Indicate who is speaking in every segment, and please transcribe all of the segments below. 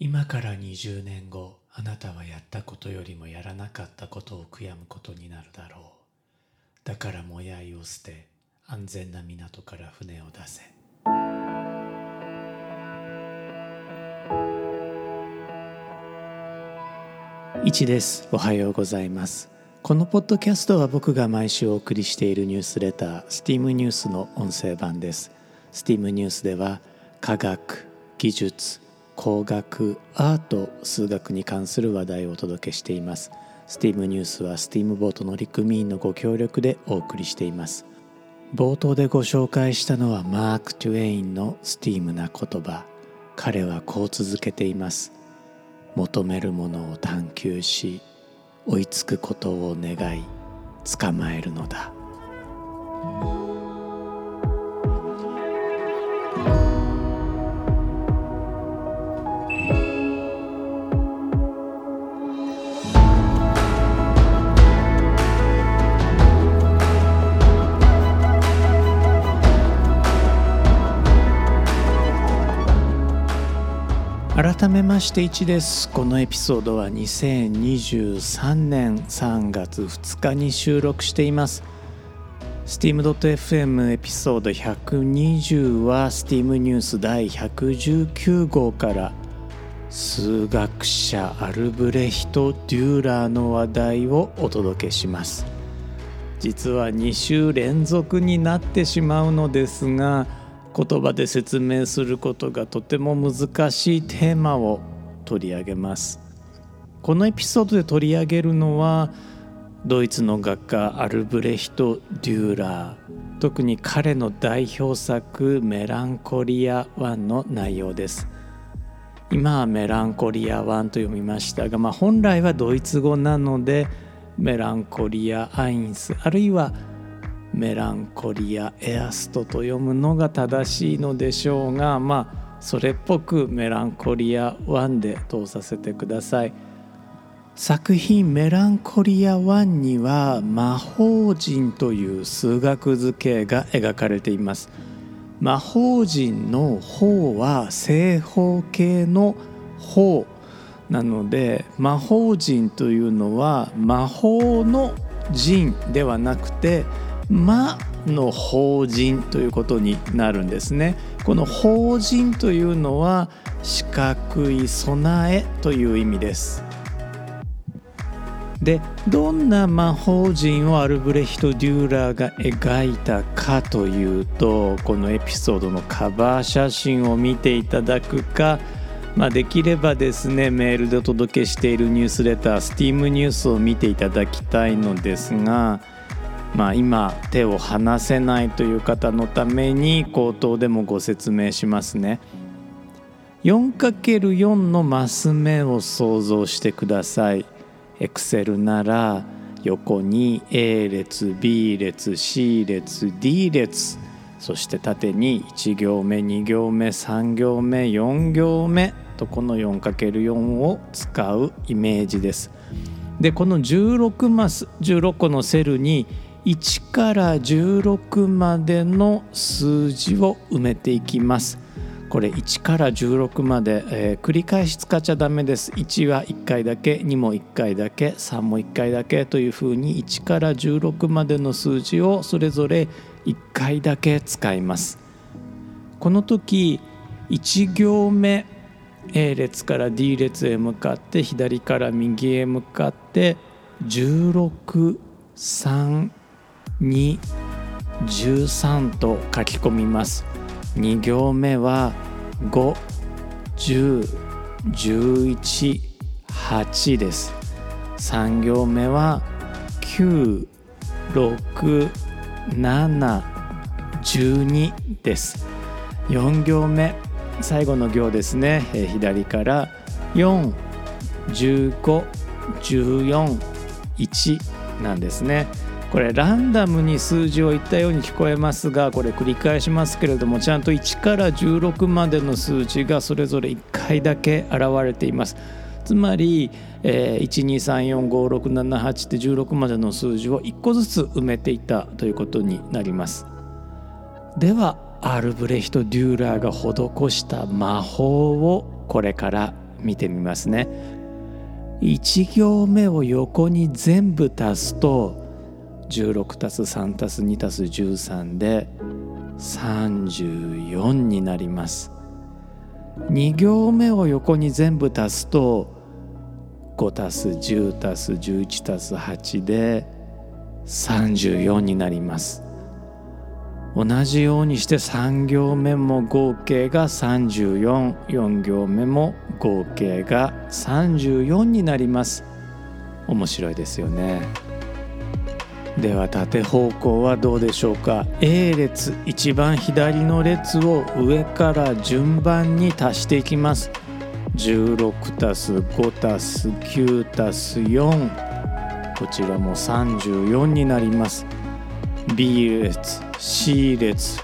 Speaker 1: 今から20年後あなたはやったことよりもやらなかったことを悔やむことになるだろう。だからもやいを捨て安全な港から船を出せ。一です。おはようございます。このポッドキャストは僕が毎週お送りしているニュースレター STEAM ニュースの音声版です。STEAM ニュースでは科学技術工学アート数学に関する話題をお届けしています。STEAM ニュースは STEAM ボート乗組員のご協力でお送りしています。冒頭でご紹介したのはマーク・トゥエインの STEAM な言葉。彼はこう続けています。求めるものを探求し追いつくことを願い捕まえるのだ。改めまして1です。このエピソードは2023年3月2日に収録しています。steam.fm エピソード120は Steam ニュース第119号から数学者アルブレヒト・デューラーの話題をお届けします。実は2週連続になってしまうのですが言葉で説明することがとても難しいテーマを取り上げます。このエピソードで取り上げるのはドイツの画家アルブレヒト・デューラー。特に彼の代表作「メランコリア1」の内容です。今はメランコリア1と読みましたが、まあ、本来はドイツ語なのでメランコリア・アインスあるいは「メランコリア・エアストと読むのが正しいのでしょうがまあそれっぽくメランコリア1で通させてください。作品メランコリア1には魔法陣という数学図形が描かれています。魔法陣の方は正方形の方なので魔法陣というのは魔法の陣ではなくて魔の法人ということになるんですね。この法人というのは四角い備えという意味です。でどんな魔法陣をアルブレヒト・デューラーが描いたかというとこのエピソードのカバー写真を見ていただくか、まあ、できればですねメールでお届けしているニュースレター STEAM ニュースを見ていただきたいのですがまあ、今手を離せないという方のために口頭でもご説明しますね。4×4 のマス目を想像してください。Excel なら横に A 列 B 列 C 列 D 列そして縦に1行目2行目3行目4行目とこの 4×4 を使うイメージです。でこの16マス16個のセルに1から16までの数字を埋めていきます。これ1から16まで、えー、繰り返し使っちゃダメです。1は1回だけ、2も1回だけ、3も1回だけというふうに1から16までの数字をそれぞれ1回だけ使います。この時1行目 A 列から D 列へ向かって左から右へ向かって16 3 2 13と書き込みます。2行目は5 10 11 8です。3行目は9 6 7 12です。4行目最後の行ですね、え、左から。4 15 14 1なんですね。これランダムに数字を言ったように聞こえますがこれ繰り返しますけれどもちゃんと1から16までの数字がそれぞれ1回だけ現れています。つまり、えー、12345678って16までの数字を1個ずつ埋めていたということになります。ではアルブレヒト・デューラーが施した魔法をこれから見てみますね。1行目を横に全部足すと16たす3たす2たす13で34になります。2行目を横に全部足すと5たす10たす11たす8で34になります。同じようにして3行目も合計が344行目も合計が34になります。面白いですよね。では縦方向はどうでしょうか？A 列一番左の列を上から順番に足していきます。16たす5たす9たす4こちらも34になります。B 列 C 列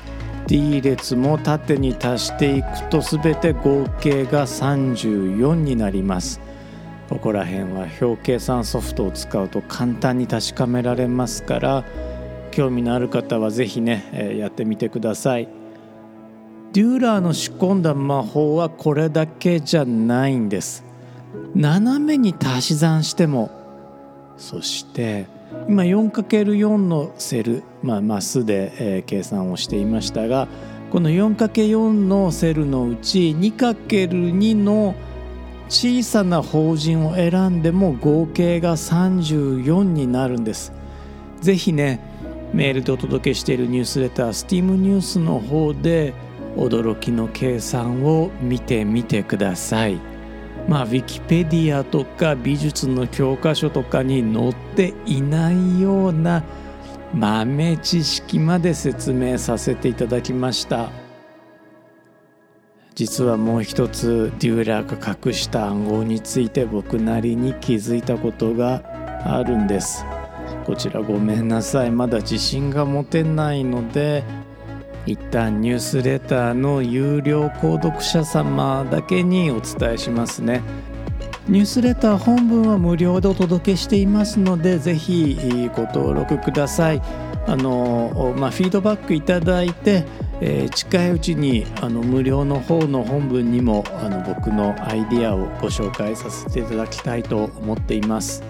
Speaker 1: D 列も縦に足していくと全て合計が34になります。ここら辺は表計算ソフトを使うと簡単に確かめられますから興味のある方は是非ねやってみてください。デューラーの仕込んだ魔法はこれだけじゃないんです。斜めに足し算してもそして今 4×4 のセル、まあ、マスで、えー、計算をしていましたがこの 4×4 のセルのうち 2×2 の小さな法人を選んでも合計が34になるんです。ぜひねメールでお届けしているニュースレター STEAM ニュースの方で驚きの計算を見てみてください。まあ、ウィキペディアとか美術の教科書とかに載っていないような豆知識まで説明させていただきました実はもう一つデューラーが隠した暗号について僕なりに気づいたことがあるんです。こちらごめんなさい。まだ自信が持てないので一旦ニュースレターの有料購読者様だけにお伝えしますね。ニュースレター本文は無料でお届けしていますのでぜひご登録ください。あの、まあ、フィードバックいただいて、えー、近いうちにあの無料の方の本文にもあの僕のアイディアをご紹介させていただきたいと思っています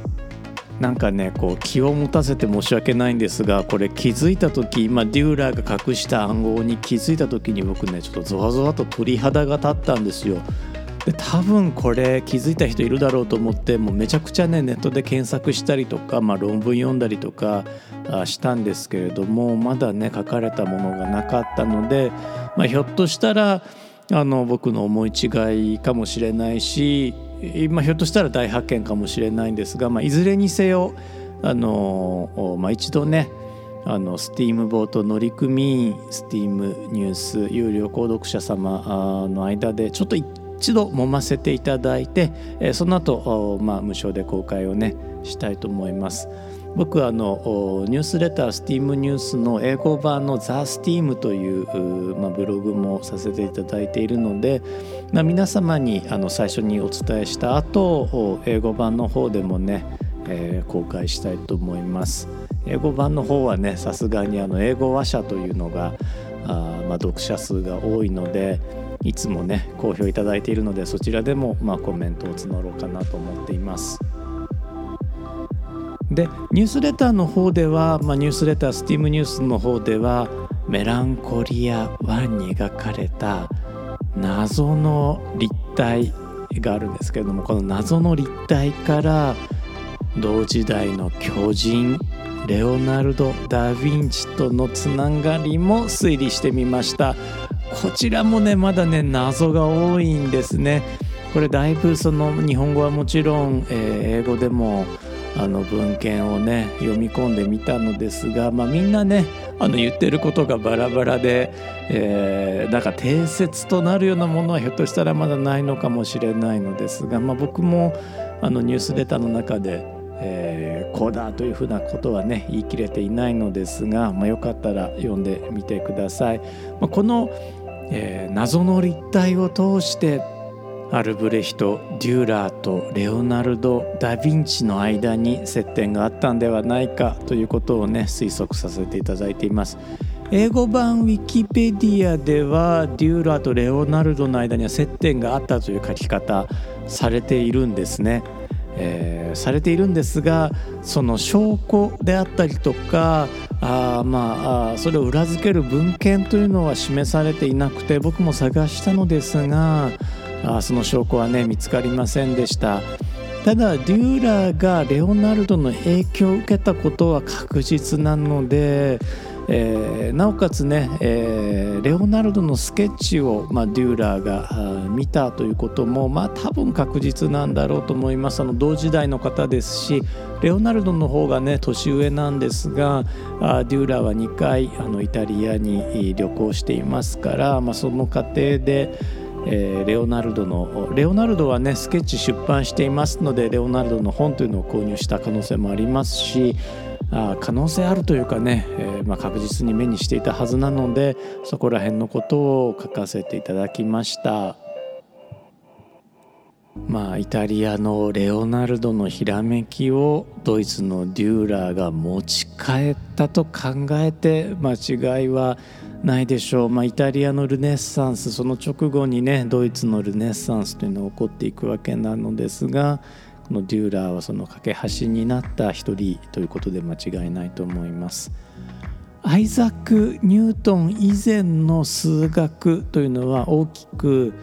Speaker 1: なんかねこう気を持たせて申し訳ないんですがこれ気づいた時今デューラーが隠した暗号に気づいた時に僕ねちょっとゾワゾワと鳥肌が立ったんですよ。で多分これ気づいた人いるだろうと思ってもうめちゃくちゃねネットで検索したりとか、まあ、論文読んだりとかしたんですけれどもまだね書かれたものがなかったので、まあ、ひょっとしたらあの僕の思い違いかもしれないしまあ、ひょっとしたら大発見かもしれないんですが、まあ、いずれにせよあの、まあ、一度ねあの STEAM ボート乗組員 STEAM ニュース有料購読者様の間でちょっと一度揉ませていただいてその後、まあ無償で公開をねしたいと思います。僕はあのニュースレター STEAM ニュースの英語版の TheSTEAM という、まあ、ブログもさせていただいているので、まあ、皆様にあの最初にお伝えした後英語版の方でもね、えー、公開したいと思います英語版の方はねさすがにあの英語話者というのがあ、まあ、読者数が多いのでいつもね好評いただいているのでそちらでも、まあ、コメントを募ろうかなと思っています。でニュースレターの方では、まあ、ニュースレタースティームニュースの方ではメランコリア1に描かれた謎の立体があるんですけれどもこの謎の立体から同時代の巨人レオナルド・ダ・ヴィンチとのつながりも推理してみましたこちらもねまだね謎が多いんですね。これだいぶその日本語はもちろん、えー、英語でもあの文献をね読み込んでみたのですが、まあ、みんなねあの言ってることがバラバラで、えー、なんか定説となるようなものはひょっとしたらまだないのかもしれないのですが、まあ、僕もあのニュースレターの中で、えー、こうだというふうなことはね言い切れていないのですが、まあ、よかったら読んでみてください。まあ、この、えー、謎の立体を通してアルブレヒト・デューラーとレオナルド・ダ・ヴィンチの間に接点があったんではないかということをね推測させていただいています英語版ウィキペディアではデューラーとレオナルドの間には接点があったという書き方されているんですね。えー、されているんですがその証拠であったりとかあまあそれを裏付ける文献というのは示されていなくて僕も探したのですがあその証拠はね見つかりませんでした。ただデューラーがレオナルドの影響を受けたことは確実なので、えー、なおかつね、えー、レオナルドのスケッチを、まあ、デューラーが見たということも、まあ、多分確実なんだろうと思います。あの同時代の方ですしレオナルドの方がね年上なんですがあデューラーは2回あのイタリアに旅行していますから、まあ、その過程でえー、レオナルドのレオナルドはねスケッチ出版していますのでレオナルドの本というのを購入した可能性もありますしあ可能性あるというかね、えー、まあ、確実に目にしていたはずなのでそこら辺のことを書かせていただきました。まあ、イタリアのレオナルドのひらめきをドイツのデューラーが持ち帰ったと考えて間違いはないでしょう、まあ、イタリアのルネッサンスその直後にねドイツのルネッサンスというのが起こっていくわけなのですがこのデューラーはその架け橋になった一人ということで間違いないと思います。アイザック・ニュートン以前の数学というのは大きく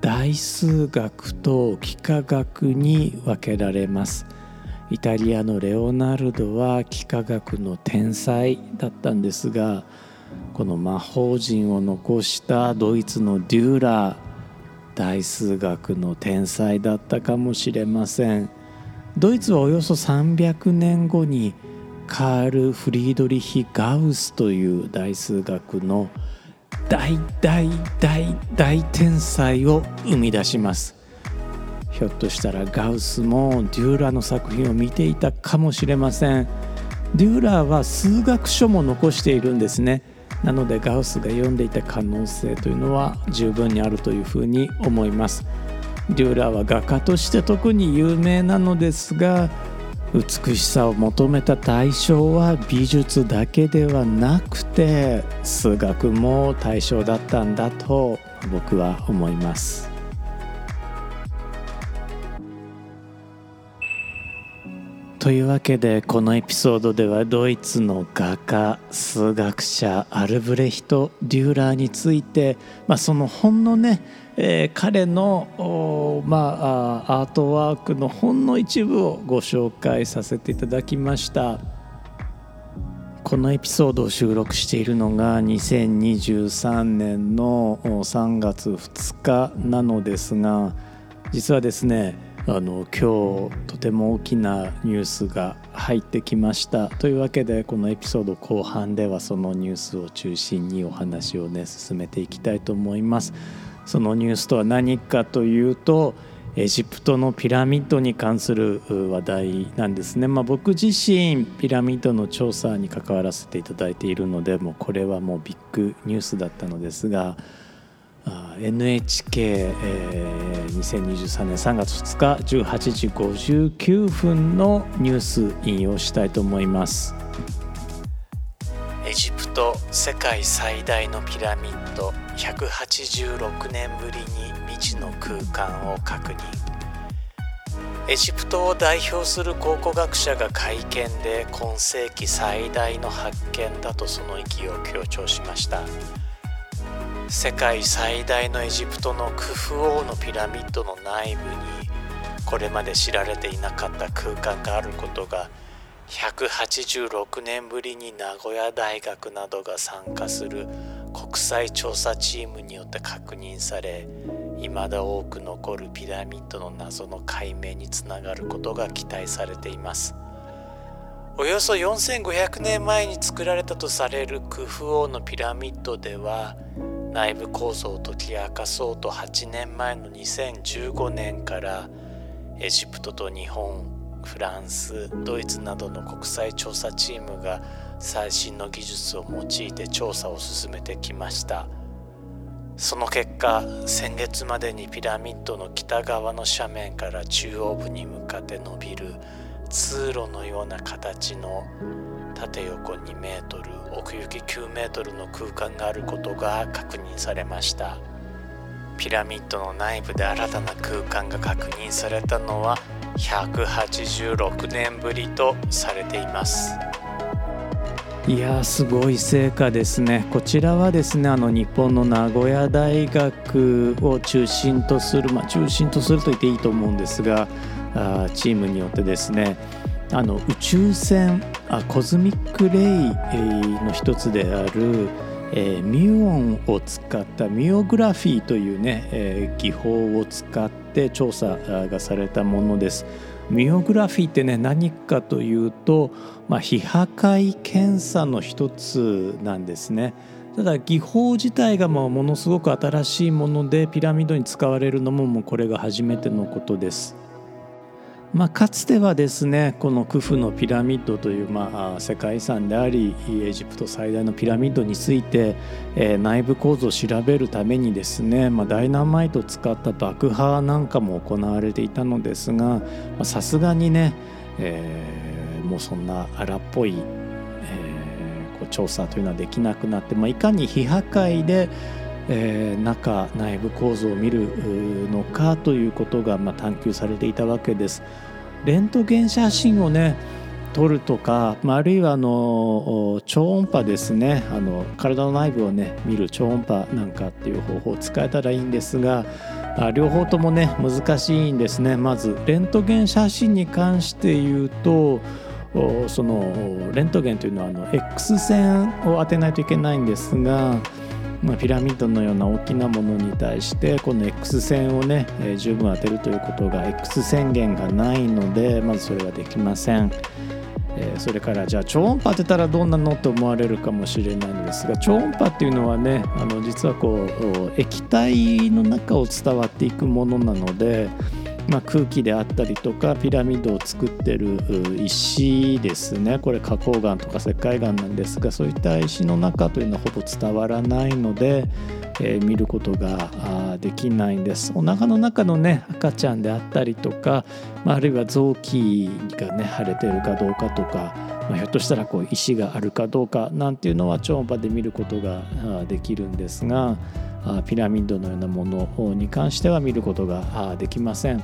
Speaker 1: 大数学と幾何学に分けられます。イタリアのレオナルドは幾何学の天才だったんですがこの魔法陣を残したドイツのデューラー大数学の天才だったかもしれません。ドイツはおよそ300年後にカール・フリードリヒ・ガウスという大数学の大大大大天才を生み出します。ひょっとしたらガウスもデューラーの作品を見ていたかもしれません。デューラーは数学書も残しているんですね。なのでガウスが読んでいた可能性というのは十分にあるというふうに思います。デューラーは画家として特に有名なのですが美しさを求めた対象は美術だけではなくて数学も対象だったんだと僕は思います。というわけでこのエピソードではドイツの画家数学者アルブレヒト・デューラーについて、まあ、そのほんのね、えー、彼の、まあ、アートワークのほんの一部をご紹介させていただきました。このエピソードを収録しているのが2023年の3月2日なのですが実はですねあの今日とても大きなニュースが入ってきました。というわけでこのエピソード後半ではそのニュースを中心にお話をね進めていきたいと思います。そのニュースとは何かというとエジプトのピラミッドに関する話題なんですね、まあ、僕自身ピラミッドの調査に関わらせていただいているのでもうこれはもうビッグニュースだったのですが NHK2023 年3月2日18時59分のニュース引用したいと思います。エジプト世界最大のピラミッド186年ぶりに未知の空間を確認。エジプトを代表する考古学者が会見で今世紀最大の発見だとその意義を強調しました。世界最大のエジプトのクフ王のピラミッドの内部にこれまで知られていなかった空間があることが186年ぶりに名古屋大学などが参加する国際調査チームによって確認され未だ多く残るピラミッドの謎の解明につながることが期待されています。およそ4500年前に作られたとされるクフ王のピラミッドでは内部構造を解き明かそうと8年前の2015年からエジプトと日本フランスドイツなどの国際調査チームが最新の技術を用いて調査を進めてきました。その結果先月までにピラミッドの北側の斜面から中央部に向かって伸びる通路のような形の縦横2メートル奥行き9メートルの空間があることが確認されました。ピラミッドの内部で新たな空間が確認されたのは186年ぶりとされています。いやすごい成果ですね。こちらはですねあの日本の名古屋大学を中心とする、まあ、中心とすると言っていいと思うんですがあチームによってですねあの宇宙線あ cosmic ray の一つである、えー、ミュオンを使ったミュオグラフィーというね、えー、技法を使って調査がされたものです。ミュオグラフィーってね何かというと、まあ、非破壊検査の一つなんですね。ただ技法自体がものすごく新しいものでピラミッドに使われるのももうこれが初めてのことです。まあ、かつてはですねこのクフのピラミッドという、まあ、世界遺産でありエジプト最大のピラミッドについて、えー、内部構造を調べるためにですね、まあ、ダイナマイトを使った爆破なんかも行われていたのですがさすがにね、えー、もうそんな荒っぽい、えー、こう調査というのはできなくなって、まあ、いかに非破壊でえー、中内部構造を見るのかということが、まあ、探求されていたわけです。レントゲン写真をね撮るとか、まあ、あるいはあの超音波ですねあの体の内部をね見る超音波なんかっていう方法を使えたらいいんですが両方ともね難しいんですねまずレントゲン写真に関して言うとそのレントゲンというのはあの X 線を当てないといけないんですがまあ、ピラミッドのような大きなものに対してこの X 線をね、えー、十分当てるということが X 宣言がないのでまずそれはできません。えー、それからじゃあ超音波当てたらどうなのと思われるかもしれないんですが超音波っていうのはねあの実はこう液体の中を伝わっていくものなのでまあ、空気であったりとかピラミッドを作ってる石ですね。これ花崗岩とか石灰岩なんですがそういった石の中というのはほぼ伝わらないので、えー、見ることができないんです。お腹の中のね赤ちゃんであったりとか、まあ、あるいは臓器がね腫れてるかどうかとか、まあ、ひょっとしたらこう石があるかどうかなんていうのは超音波で見ることができるんですがピラミッドのようなものに関しては見ることができません。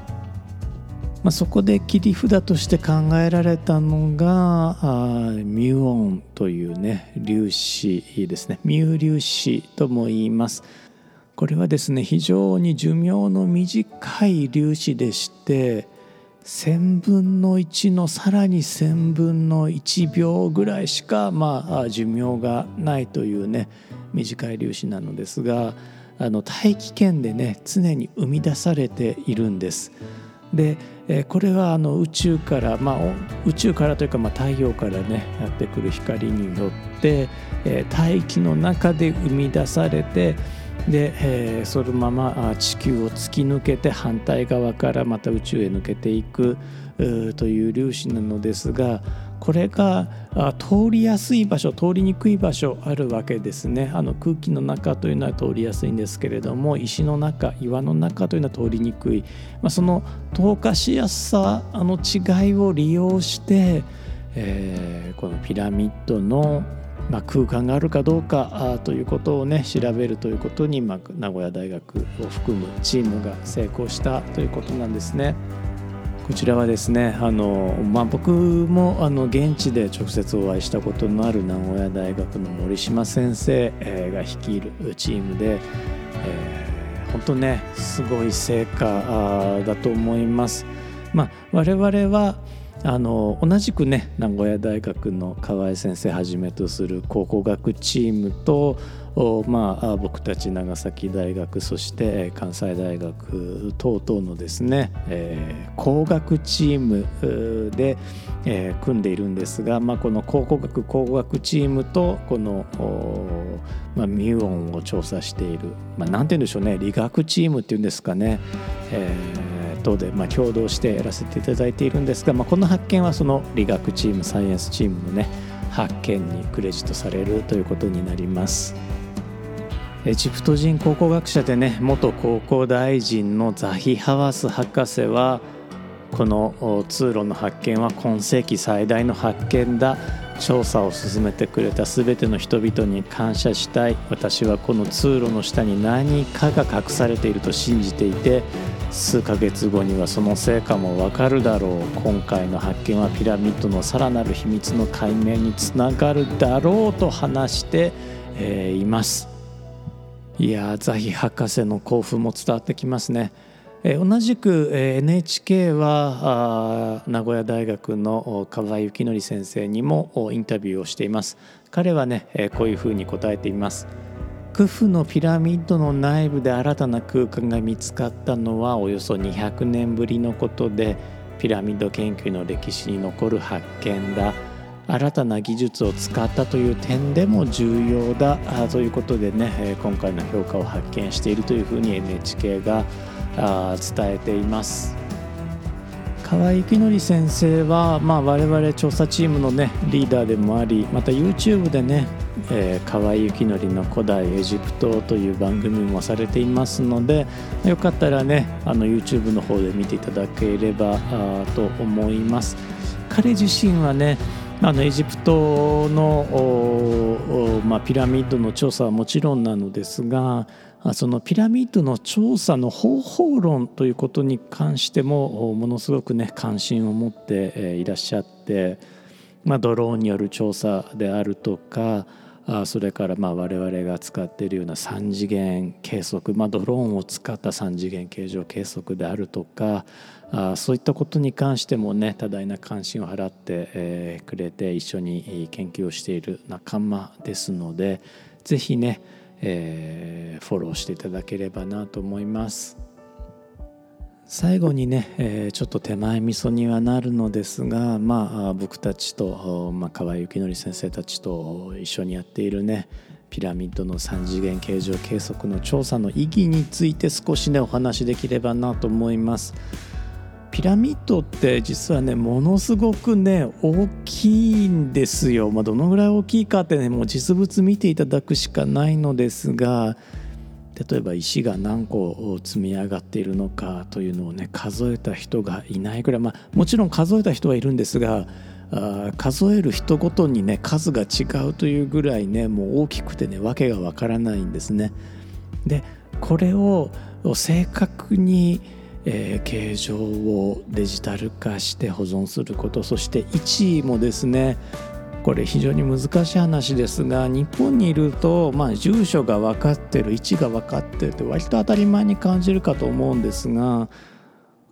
Speaker 1: まあ、そこで切り札として考えられたのがミュオンというね粒子ですねミュー粒子とも言います。これはですね非常に寿命の短い粒子でして1000分の1のさらに1000分の1秒ぐらいしか、まあ、寿命がないというね短い粒子なのですがあの大気圏でね常に生み出されているんです。でこれはあの宇宙から、まあ、宇宙からというか、まあ、太陽からねやってくる光によって大気の中で生み出されてで、えー、そのまま地球を突き抜けて反対側からまた宇宙へ抜けていくという粒子なのですがこれが通りやすい場所通りにくい場所あるわけですねあの空気の中というのは通りやすいんですけれども石の中岩の中というのは通りにくい、まあ、その透過しやすさあの違いを利用して、えー、このピラミッドのまあ、空間があるかどうかということをね調べるということに、まあ、名古屋大学を含むチームが成功したということなんですね。こちらはですねあの、まあ、僕もあの現地で直接お会いしたことのある名古屋大学の森島先生が率いるチームで、えー、本当ねすごい成果だと思います。まあ、我々はあの同じくね名古屋大学の河合先生はじめとする考古学チームとまあ、僕たち長崎大学そして関西大学等々のですね、えー、工学チームで、えー、組んでいるんですが、まあ、この考古学工学チームとこの、まあ、ミュオンを調査している、まあ、なんて言うんでしょうね理学チームっていうんですかね、えー、等で、ま、共同してやらせていただいているんですが、まあ、この発見はその理学チームサイエンスチームのね発見にクレジットされるということになります。エジプト人考古学者でね元考古大臣のザヒ・ハワス博士はこの通路の発見は今世紀最大の発見だ調査を進めてくれた全ての人々に感謝したい。私はこの通路の下に何かが隠されていると信じていて数ヶ月後にはその成果もわかるだろう。今回の発見はピラミッドのさらなる秘密の解明につながるだろうと話して、えー、います。いやザヒ博士の興奮も伝わってきますね。同じく NHK は名古屋大学の河合幸則先生にもインタビューをしています。彼はねこういうふうに答えています。クフのピラミッドの内部で新たな空間が見つかったのはおよそ200年ぶりのことでピラミッド研究の歴史に残る発見だ。新たな技術を使ったという点でも重要だ。ということでね今回の評価を発見しているというふうに NHK があ伝えています。河合幸則先生は、まあ、我々調査チームの、ね、リーダーでもありまた YouTube でね、え、河合幸則の古代エジプトという番組もされていますのでよかったらねあの YouTube の方で見ていただければと思います。彼自身はねあのエジプトの、まあ、ピラミッドの調査はもちろんなのですがそのピラミッドの調査の方法論ということに関してもものすごくね関心を持っていらっしゃって、まあ、ドローンによる調査であるとかそれからまあ我々が使っているような3次元計測、まあ、ドローンを使った3次元形状計測であるとかあそういったことに関してもね多大な関心を払ってえくれて一緒に研究をしている仲間ですので是非ねえー、フォローしていただければなと思います。最後にね、えー、ちょっと手前味噌にはなるのですが、まあ、僕たちと、まあ、河合幸則先生たちと一緒にやっているねピラミッドの3次元形状計測の調査の意義について少しねお話しできればなと思います。ピラミッドって実はねものすごくね大きいんですよ、まあ、どのぐらい大きいかってねもう実物見ていただくしかないのですが例えば石が何個積み上がっているのかというのをね数えた人がいないぐらい、まあ、もちろん数えた人はいるんですがあ数える人ごとにね数が違うというぐらいねもう大きくてね訳がわからないんですね。でこれを正確にえー、形状をデジタル化して保存することそして位置もですねこれ非常に難しい話ですが日本にいると、まあ、住所が分かってる位置が分かってるって割と当たり前に感じるかと思うんですが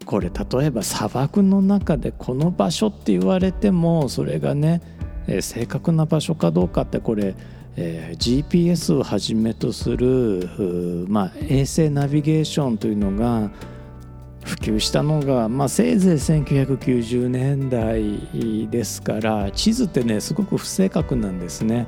Speaker 1: これ例えば砂漠の中でこの場所って言われてもそれがね、えー、正確な場所かどうかってこれえー、GPS をはじめとする、まあ、衛星ナビゲーションというのが普及したのが、まあ、せいぜい1990年代ですから地図ってねすごく不正確なんですね。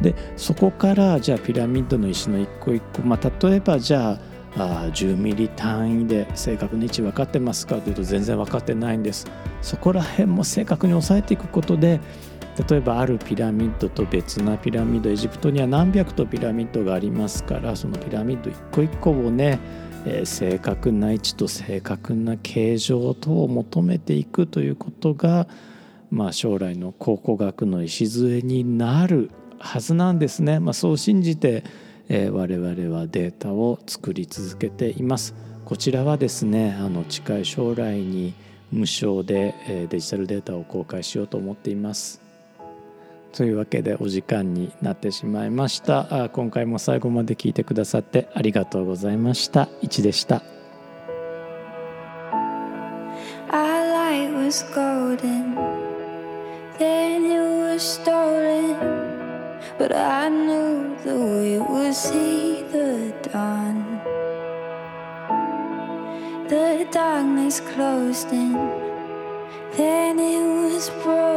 Speaker 1: でそこからじゃあピラミッドの石の一個一個、まあ、例えばじゃああ10ミリ単位で正確に位置分かってますかというと全然分かってないんです。そこら辺も正確に抑えていくことで例えばあるピラミッドと別なピラミッドエジプトには何百とピラミッドがありますからそのピラミッド一個一個をねえー、正確な位置と正確な形状等を求めていくということが、まあ、将来の考古学の礎になるはずなんですね。まあ、そう信じて、えー、我々はデータを作り続けています。こちらはですねあの近い将来に無償で、え、デジタルデータを公開しようと思っています。というわけでお時間になってしまいました今回も最後まで聞いてくださってありがとうございました1でした was golden, then it was stolen. But I knew that we would see the dawn. The darkness closed in, then it was broken.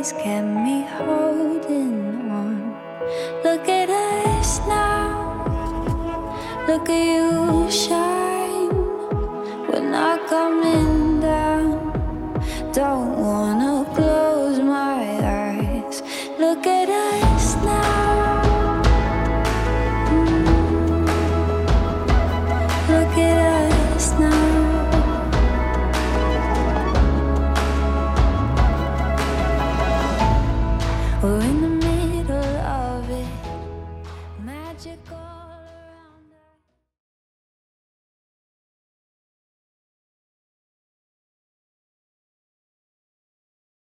Speaker 1: always kept me holding on. Look at us now. Look at you shine. We're not coming down. Don't want